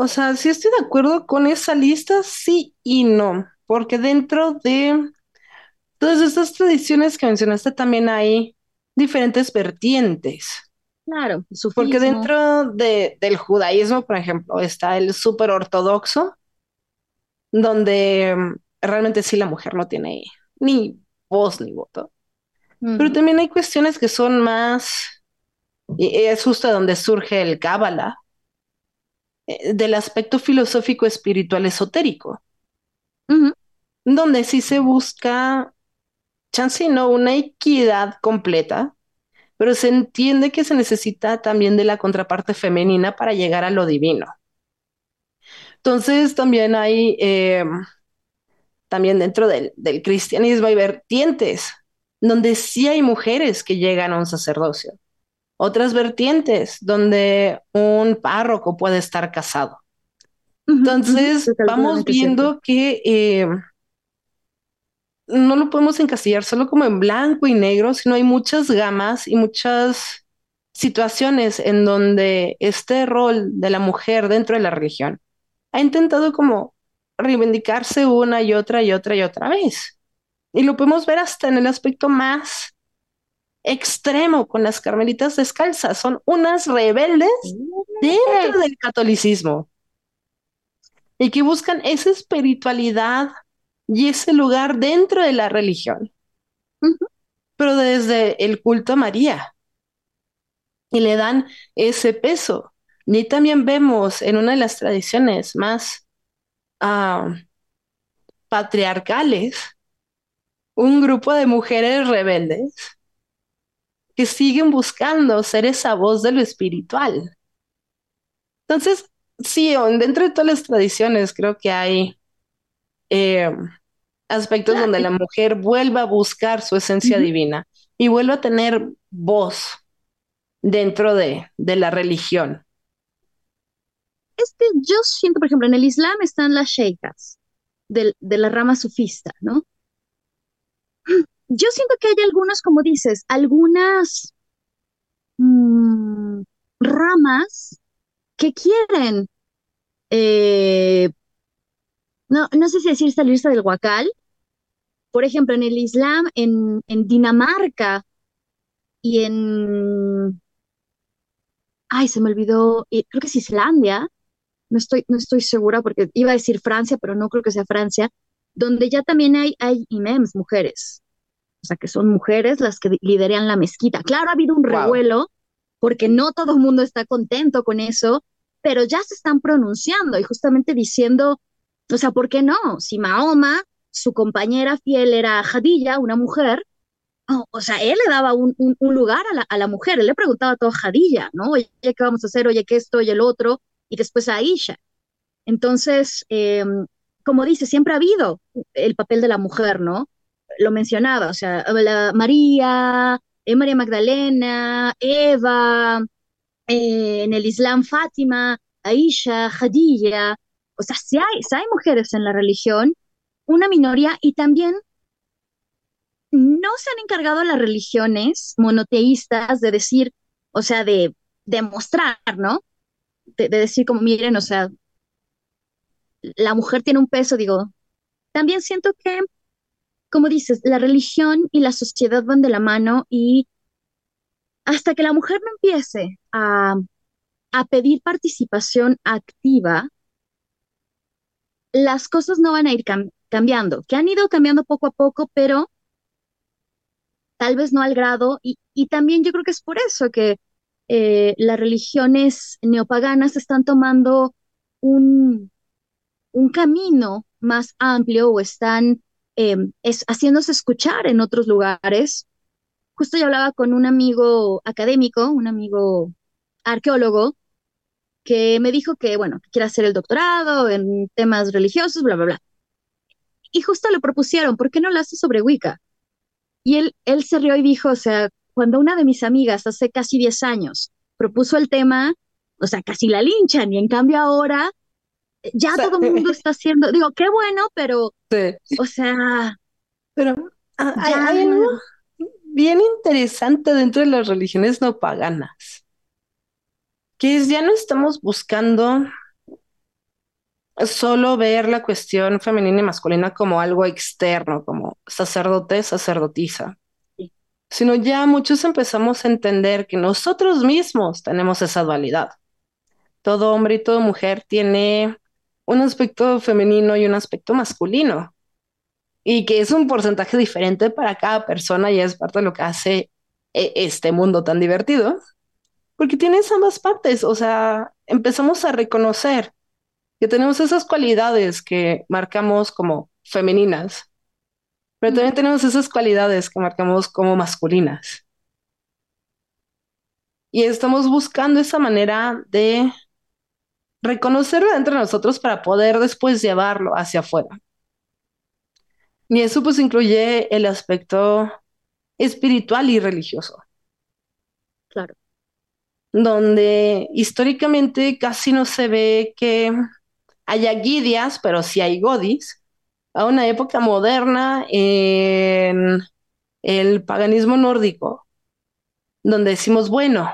o sea, sí estoy de acuerdo con esa lista, sí y no, porque dentro de todas estas tradiciones que mencionaste también hay diferentes vertientes. Claro, Porque dentro de, del judaísmo, por ejemplo, está el súper ortodoxo, donde mm, realmente sí la mujer no tiene ni voz ni voto. Pero también hay cuestiones que son más, y es justo donde surge el Cábala, eh, del aspecto filosófico, espiritual, esotérico, donde sí se busca, chance no, una equidad completa pero se entiende que se necesita también de la contraparte femenina para llegar a lo divino. Entonces también hay, eh, también dentro del, del, cristianismo hay vertientes donde sí hay mujeres que llegan a un sacerdocio. Otras vertientes donde un párroco puede estar casado. Entonces vamos viendo que eh, no lo podemos encasillar solo como en blanco y negro, sino hay muchas gamas y muchas situaciones en donde este rol de la mujer dentro de la religión ha intentado como reivindicarse una y otra y otra y otra vez. Y lo podemos ver hasta en el aspecto más extremo con las carmelitas descalzas. Son unas rebeldes dentro del catolicismo y que buscan esa espiritualidad y ese lugar dentro de la religión, pero desde el culto a María. Y le dan ese peso. Y también vemos en una de las tradiciones más ah, patriarcales un grupo de mujeres rebeldes que siguen buscando ser esa voz de lo espiritual. Entonces, sí, dentro de todas las tradiciones creo que hay eh, aspectos donde la mujer vuelva a buscar su esencia divina y vuelva a tener voz dentro de, de la religión. Es que yo siento, por ejemplo, en el Islam están las sheikas de, de la rama sufista, ¿no? Yo siento que hay algunos, como dices, algunas mm, ramas que quieren eh, no, no sé si decir salirse del huacal. Por ejemplo, en el Islam, en, Dinamarca y en... Ay, se me olvidó, creo que es Islandia, no estoy, no estoy segura porque iba a decir Francia, pero no creo que sea Francia, donde ya también hay, hay imems, mujeres. O sea, que son mujeres las que lideran la mezquita. Claro, ha habido un revuelo porque no todo el mundo está contento con eso, pero ya se están pronunciando y justamente diciendo, o sea, ¿por qué no? Si Mahoma, su compañera fiel era Jadilla, una mujer, o sea, él le daba un, lugar a la, a la, mujer, él le preguntaba a todo Jadilla, ¿no? Oye, ¿qué vamos a hacer? Oye, ¿qué esto y el otro? Y después a Aisha. Entonces, em, como dice, siempre ha habido el papel de la mujer, ¿no? Lo mencionaba, o sea, María, eh, María Magdalena, Eva, eh, en el Islam Fátima, Aisha, Jadilla, o sea, si hay, hay mujeres en la religión, una minoría, y también no se han encargado las religiones monoteístas de decir, o sea, de demostrar, ¿no? De, decir como, miren, o sea, la mujer tiene un peso, digo, también siento que, como dices, la religión y la sociedad van de la mano y hasta que la mujer no empiece a, a pedir participación activa, las cosas no van a ir cambiando, que han ido cambiando poco a poco, pero tal vez no al grado, y, también yo creo que es por eso que eh, las religiones neopaganas están tomando un, un camino más amplio o están em, haciéndose escuchar en otros lugares, justo yo hablaba con un amigo académico, un amigo arqueólogo, que me dijo que, bueno, que quiere hacer el doctorado en temas religiosos, bla, bla, bla. Y justo le propusieron, ¿por qué no lo hace sobre Wicca? Y él, él se rió y dijo, o sea, cuando una de mis amigas hace casi 10 años propuso el tema, o sea, casi la linchan y en cambio ahora ya todo el mundo está haciendo, digo, qué bueno, pero, o sea... Pero ah, hay, hay algo bien interesante dentro de las religiones no paganas, que es ya no estamos buscando solo ver la cuestión femenina y masculina como algo externo, como sacerdote, sacerdotisa, sino ya muchos empezamos a entender que nosotros mismos tenemos esa dualidad. Todo hombre y toda mujer tiene un aspecto femenino y un aspecto masculino, y que es un porcentaje diferente para cada persona y es parte de lo que hace e, este mundo tan divertido, porque tienes ambas partes, o sea, empezamos a reconocer que tenemos esas cualidades que marcamos como femeninas, pero también tenemos esas cualidades que marcamos como masculinas. Y estamos buscando esa manera de reconocerlo entre nosotros para poder después llevarlo hacia afuera. Y eso pues incluye el aspecto espiritual y religioso. Claro. Donde históricamente casi no se ve que haya guidias, pero sí hay godis, a una época moderna en el paganismo nórdico, donde decimos, bueno,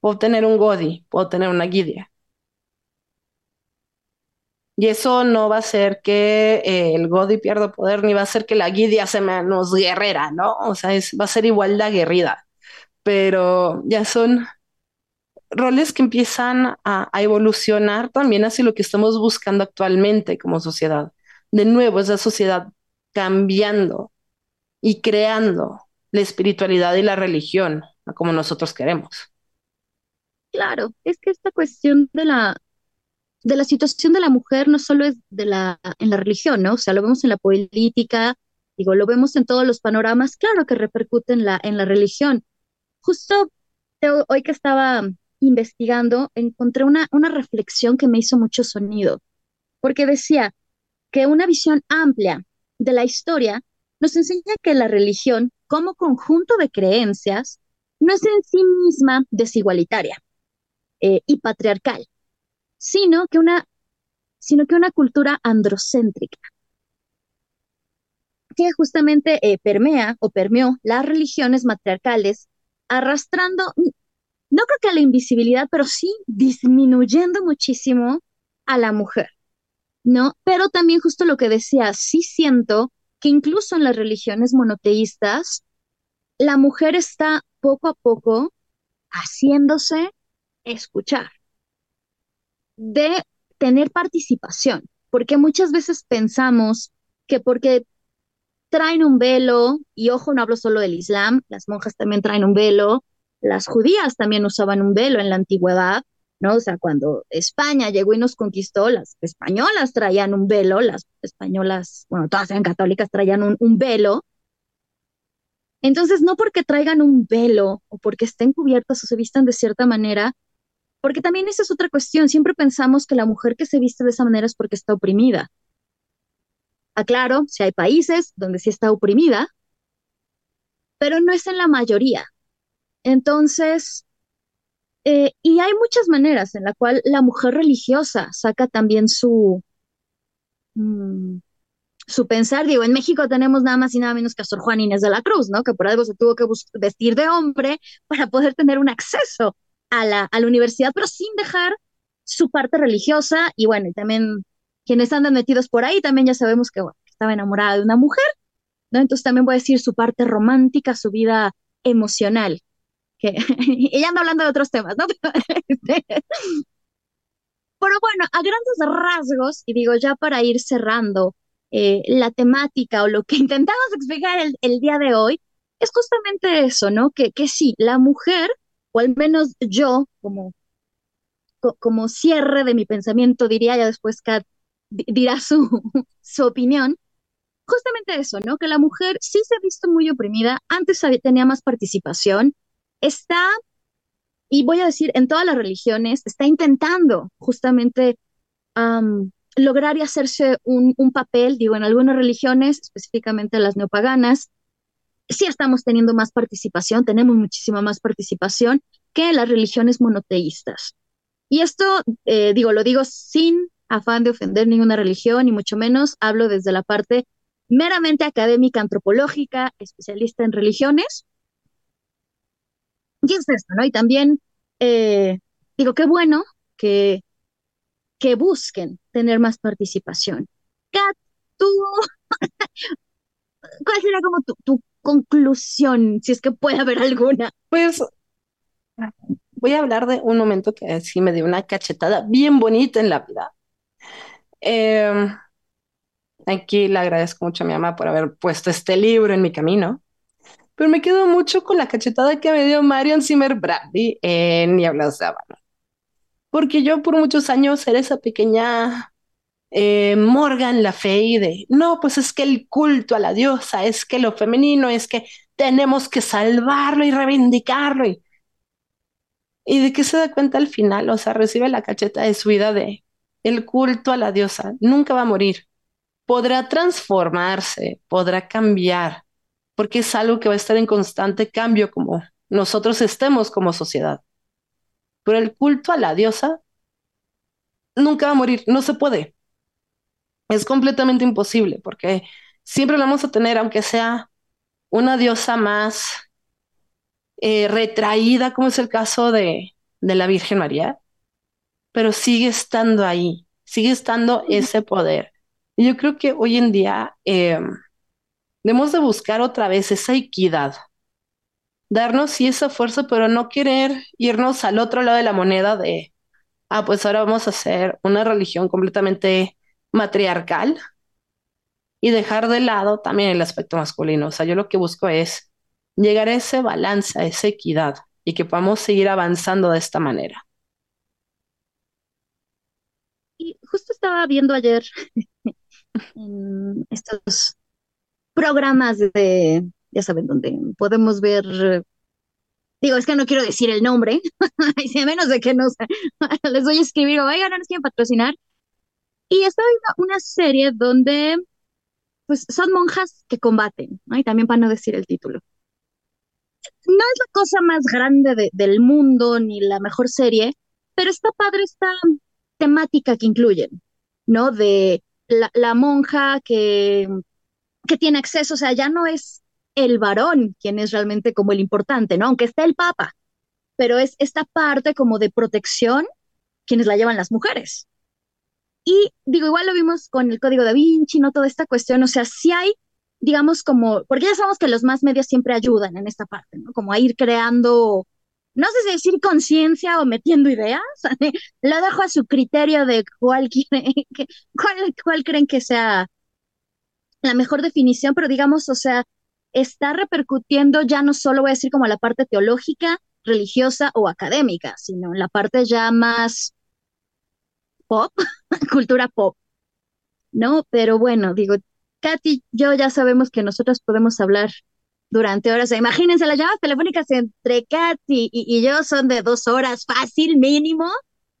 puedo tener un godi, puedo tener una guidia. Y eso no va a hacer que eh, el Godi pierda poder, ni va a hacer que la Guidia sea menos guerrera, ¿no? O sea, va a ser igual de aguerrida. Pero ya son roles que empiezan a, evolucionar también hacia lo que estamos buscando actualmente como sociedad. De nuevo, esa sociedad cambiando y creando la espiritualidad y la religión como nosotros queremos. Claro, es que esta cuestión de la, de la situación de la mujer no solo es de la, en la religión, ¿no? O sea, lo vemos en la política, digo, lo vemos en todos los panoramas, claro que repercute en la, en la religión. Justo hoy que estaba investigando, encontré una, una reflexión que me hizo mucho sonido, porque decía que una visión amplia de la historia nos enseña que la religión, como conjunto de creencias, no es en sí misma desigualitaria eh, y patriarcal, sino que una, sino que una cultura androcéntrica que justamente eh, permea o permeó las religiones matriarcales, arrastrando, no creo que a la invisibilidad, pero sí disminuyendo muchísimo a la mujer, ¿no? Pero también justo lo que decía, sí siento que incluso en las religiones monoteístas, la mujer está poco a poco haciéndose escuchar de tener participación, porque muchas veces pensamos que porque traen un velo, y ojo, no hablo solo del Islam, las monjas también traen un velo, las judías también usaban un velo en la antigüedad, ¿no? O sea, cuando España llegó y nos conquistó, las españolas traían un velo, las españolas, bueno, todas eran católicas, traían un, un velo. Entonces, no porque traigan un velo o porque estén cubiertas o se vistan de cierta manera, porque también esa es otra cuestión. Siempre pensamos que la mujer que se viste de esa manera es porque está oprimida. Aclaro, si hay países donde sí está oprimida, pero no es en la mayoría. Entonces, eh, y hay muchas maneras en la cual la mujer religiosa saca también su, mm, su pensar. Digo, en México tenemos nada más y nada menos que a Sor Juan Inés de la Cruz, ¿no? Que por algo se tuvo que vestir de hombre para poder tener un acceso a la, a la universidad, pero sin dejar su parte religiosa y bueno, también quienes andan metidos por ahí, también ya sabemos que, estaba enamorada de una mujer, ¿no? Entonces también voy a decir su parte romántica, su vida emocional, que [laughs] ella anda hablando de otros temas, ¿no? [laughs] Este, pero bueno, a grandes rasgos, y digo ya para ir cerrando eh, la temática o lo que [laughs] intentamos explicar el, el, día de hoy, es justamente eso, ¿no? Que, que sí, la mujer o al menos yo, como, como cierre de mi pensamiento, diría, ya después Kat dirá su, [laughs] su opinión, justamente eso, ¿no? Que la mujer sí se ha visto muy oprimida, antes tenía más participación, está, y voy a decir, en todas las religiones, está intentando justamente lograr y hacerse un, un, papel, digo, en algunas religiones, específicamente las neopaganas, sí estamos teniendo más participación, tenemos muchísima más participación que las religiones monoteístas. Y esto, eh, digo, lo digo sin afán de ofender ninguna religión, y mucho menos hablo desde la parte meramente académica, antropológica, especialista en religiones. Y es esto, ¿no? Y también eh, digo, qué bueno que, que busquen tener más participación. Kat, tú, [laughs] ¿cuál será como tu, tu conclusión, si es que puede haber alguna? Pues voy a hablar de un momento que sí me dio una cachetada bien bonita en la vida. Em, aquí le agradezco mucho a mi mamá por haber puesto este libro en mi camino, pero me quedo mucho con la cachetada que me dio Marion Zimmer Bradley en Nieblas de Habana. Porque yo por muchos años era esa pequeña eh, Morgan La Fey de, no, pues es que el culto a la diosa, es que lo femenino, es que tenemos que salvarlo y reivindicarlo. Y, ¿Y de qué se da cuenta al final? O sea, recibe la cacheta de su vida de el culto a la diosa. Nunca va a morir. Podrá transformarse, podrá cambiar, porque es algo que va a estar en constante cambio como nosotros estemos como sociedad. Pero el culto a la diosa nunca va a morir, no se puede. Es completamente imposible porque siempre lo vamos a tener, aunque sea una diosa más eh, retraída, como es el caso de, de la Virgen María, pero sigue estando ahí, sigue estando ese poder. Y yo creo que hoy en día eh, debemos de buscar otra vez esa equidad, darnos sí esa fuerza, pero no querer irnos al otro lado de la moneda de, ah, pues ahora vamos a hacer una religión completamente matriarcal y dejar de lado también el aspecto masculino. O sea, yo lo que busco es llegar a ese balance, a esa equidad y que podamos seguir avanzando de esta manera. Y justo estaba viendo ayer [laughs] en estos programas de, ya saben, donde podemos ver, digo, es que no quiero decir el nombre, [laughs] a menos de que no [laughs] les voy a escribir, oigan, no nos quieren patrocinar. Y estaba viendo una serie donde, pues, son monjas que combaten, ¿no? Y también para no decir el título no es la cosa más grande del mundo ni la mejor serie, pero está padre esta temática que incluyen, ¿no? De la, monja que, que tiene acceso, o sea, ya no es el varón quien es realmente como el importante, ¿no? Aunque está el papa, pero es esta parte como de protección quienes la llevan las mujeres. Y digo, igual lo vimos con el código da Vinci, ¿no? Toda esta cuestión, o sea, sí hay digamos, como, porque ya sabemos que los más medios siempre ayudan en esta parte, ¿no? Como a ir creando, no sé si decir conciencia o metiendo ideas, [laughs] lo dejo a su criterio de cuál, [laughs] cuál, cuál creen que sea la mejor definición, pero digamos, o sea, está repercutiendo ya no solo voy a decir como la parte teológica, religiosa o académica, sino la parte ya más pop, [laughs] cultura pop, ¿no? Pero bueno, digo, Katy, yo ya sabemos que nosotros podemos hablar durante horas. Imagínense, las llamadas telefónicas entre Katy y, yo son de dos horas, fácil, mínimo.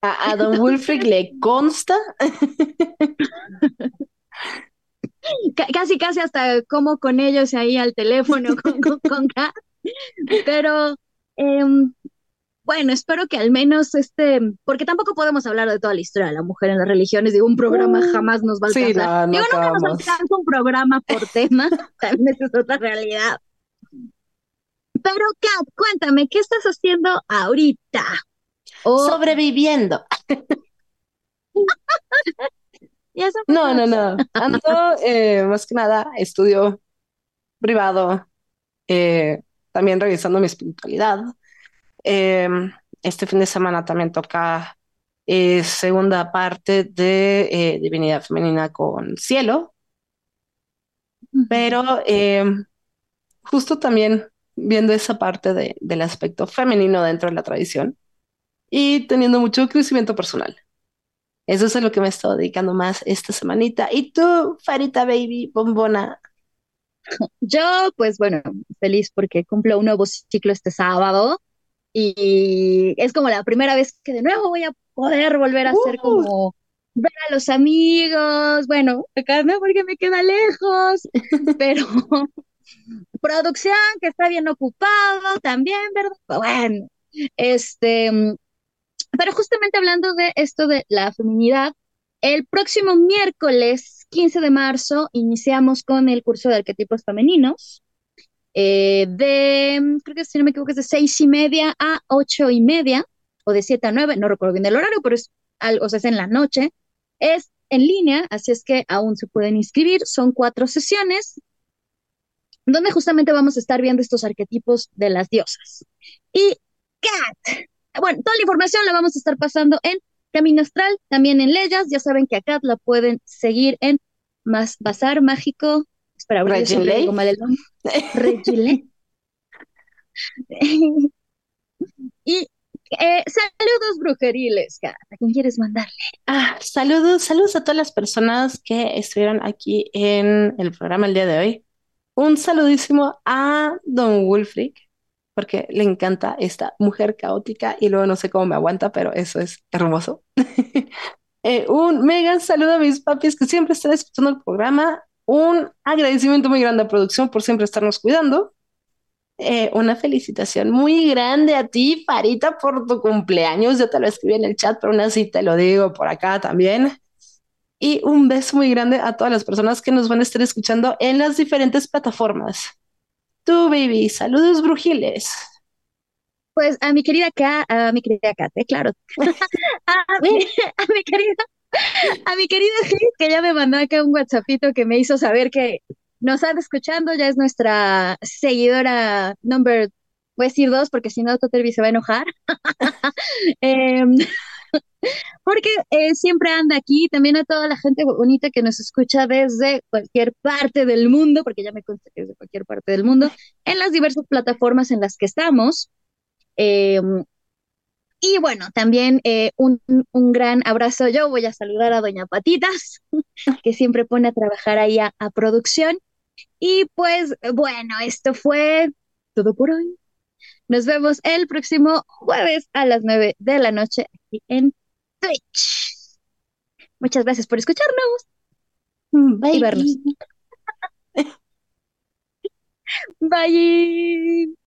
A, don Wilfrid le consta. [laughs] casi, casi hasta como con ellos ahí al teléfono con, con, Pero em, bueno, espero que al menos este, porque tampoco podemos hablar de toda la historia de la mujer en las religiones, digo, un programa uh, jamás nos va a alcanzar. Sí, no, no digo, nunca nos alcanza un programa por [laughs] tema, también esa es otra realidad. Pero, Kat, cuéntame, ¿qué estás haciendo ahorita? Sobreviviendo. [laughs] no, no, no. Ando, eh, más que nada, estudio privado, eh, también revisando mi espiritualidad. Em, este fin de semana también toca eh, segunda parte de eh, Divinidad Femenina con Cielo, pero em, justo también viendo esa parte de, del aspecto femenino dentro de la tradición y teniendo mucho crecimiento personal. Eso es a lo que me he estado dedicando más esta semanita. ¿Y tú, Farita Baby, bombona? Yo, pues bueno, feliz porque cumplo un nuevo ciclo este sábado y es como la primera vez que de nuevo voy a poder volver a hacer uh. como ver a los amigos, bueno, acá no porque me queda lejos, [laughs] pero [laughs] producción que está bien ocupado también, ¿verdad? Bueno, este, pero justamente hablando de esto de la feminidad, el próximo miércoles 15 de marzo iniciamos con el curso de arquetipos femeninos. Eh, de, creo que si no me equivoco, es de seis y media a ocho y media, o de siete a nueve, no recuerdo bien el horario, pero es algo, o sea, es en la noche. Es en línea, así es que aún se pueden inscribir. Son cuatro sesiones donde justamente vamos a estar viendo estos arquetipos de las diosas. Y Kat, bueno, toda la información la vamos a estar pasando en Camino Astral, también en Leyas. Ya saben que a Kat la pueden seguir en más Bazar Mágico. Nombre. [laughs] [laughs] y eh, saludos brujeriles. ¿A quién quieres mandarle? Ah, saludos, saludos a todas las personas que estuvieron aquí en el programa el día de hoy. Un saludísimo a Don Wolfric, porque le encanta esta mujer caótica y luego no sé cómo me aguanta, pero eso es hermoso. [laughs] Eh, un mega saludo a mis papis que siempre están escuchando el programa. Un agradecimiento muy grande a producción por siempre estarnos cuidando. Eh, una felicitación muy grande a ti, Farita, por tu cumpleaños. Yo te lo escribí en el chat, pero aún así te lo digo por acá también. Y un beso muy grande a todas las personas que nos van a estar escuchando en las diferentes plataformas. Tú, baby, saludos brujiles. Pues a mi querida K, a mi querida Kate, claro. [laughs] a, mi, querida, [laughs] a mi querida que ya me mandó acá un WhatsAppito que me hizo saber que nos está escuchando, ya es nuestra seguidora number, voy a decir dos porque si no Totervi se va a enojar. [laughs] eh, [laughs] porque eh, siempre anda aquí, también a toda la gente bonita que nos escucha desde cualquier parte del mundo, porque ya me consta que es de cualquier parte del mundo, en las diversas plataformas en las que estamos. Em, y bueno, también eh, un, un, gran abrazo. Yo voy a saludar a Doña Patitas, [laughs] que siempre pone a trabajar ahí a, a producción. Y pues bueno, esto fue todo por hoy. Nos vemos el próximo jueves a las 9 de la noche aquí en Twitch. Muchas gracias por escucharnos. Bye. Y vernos. [laughs] Bye.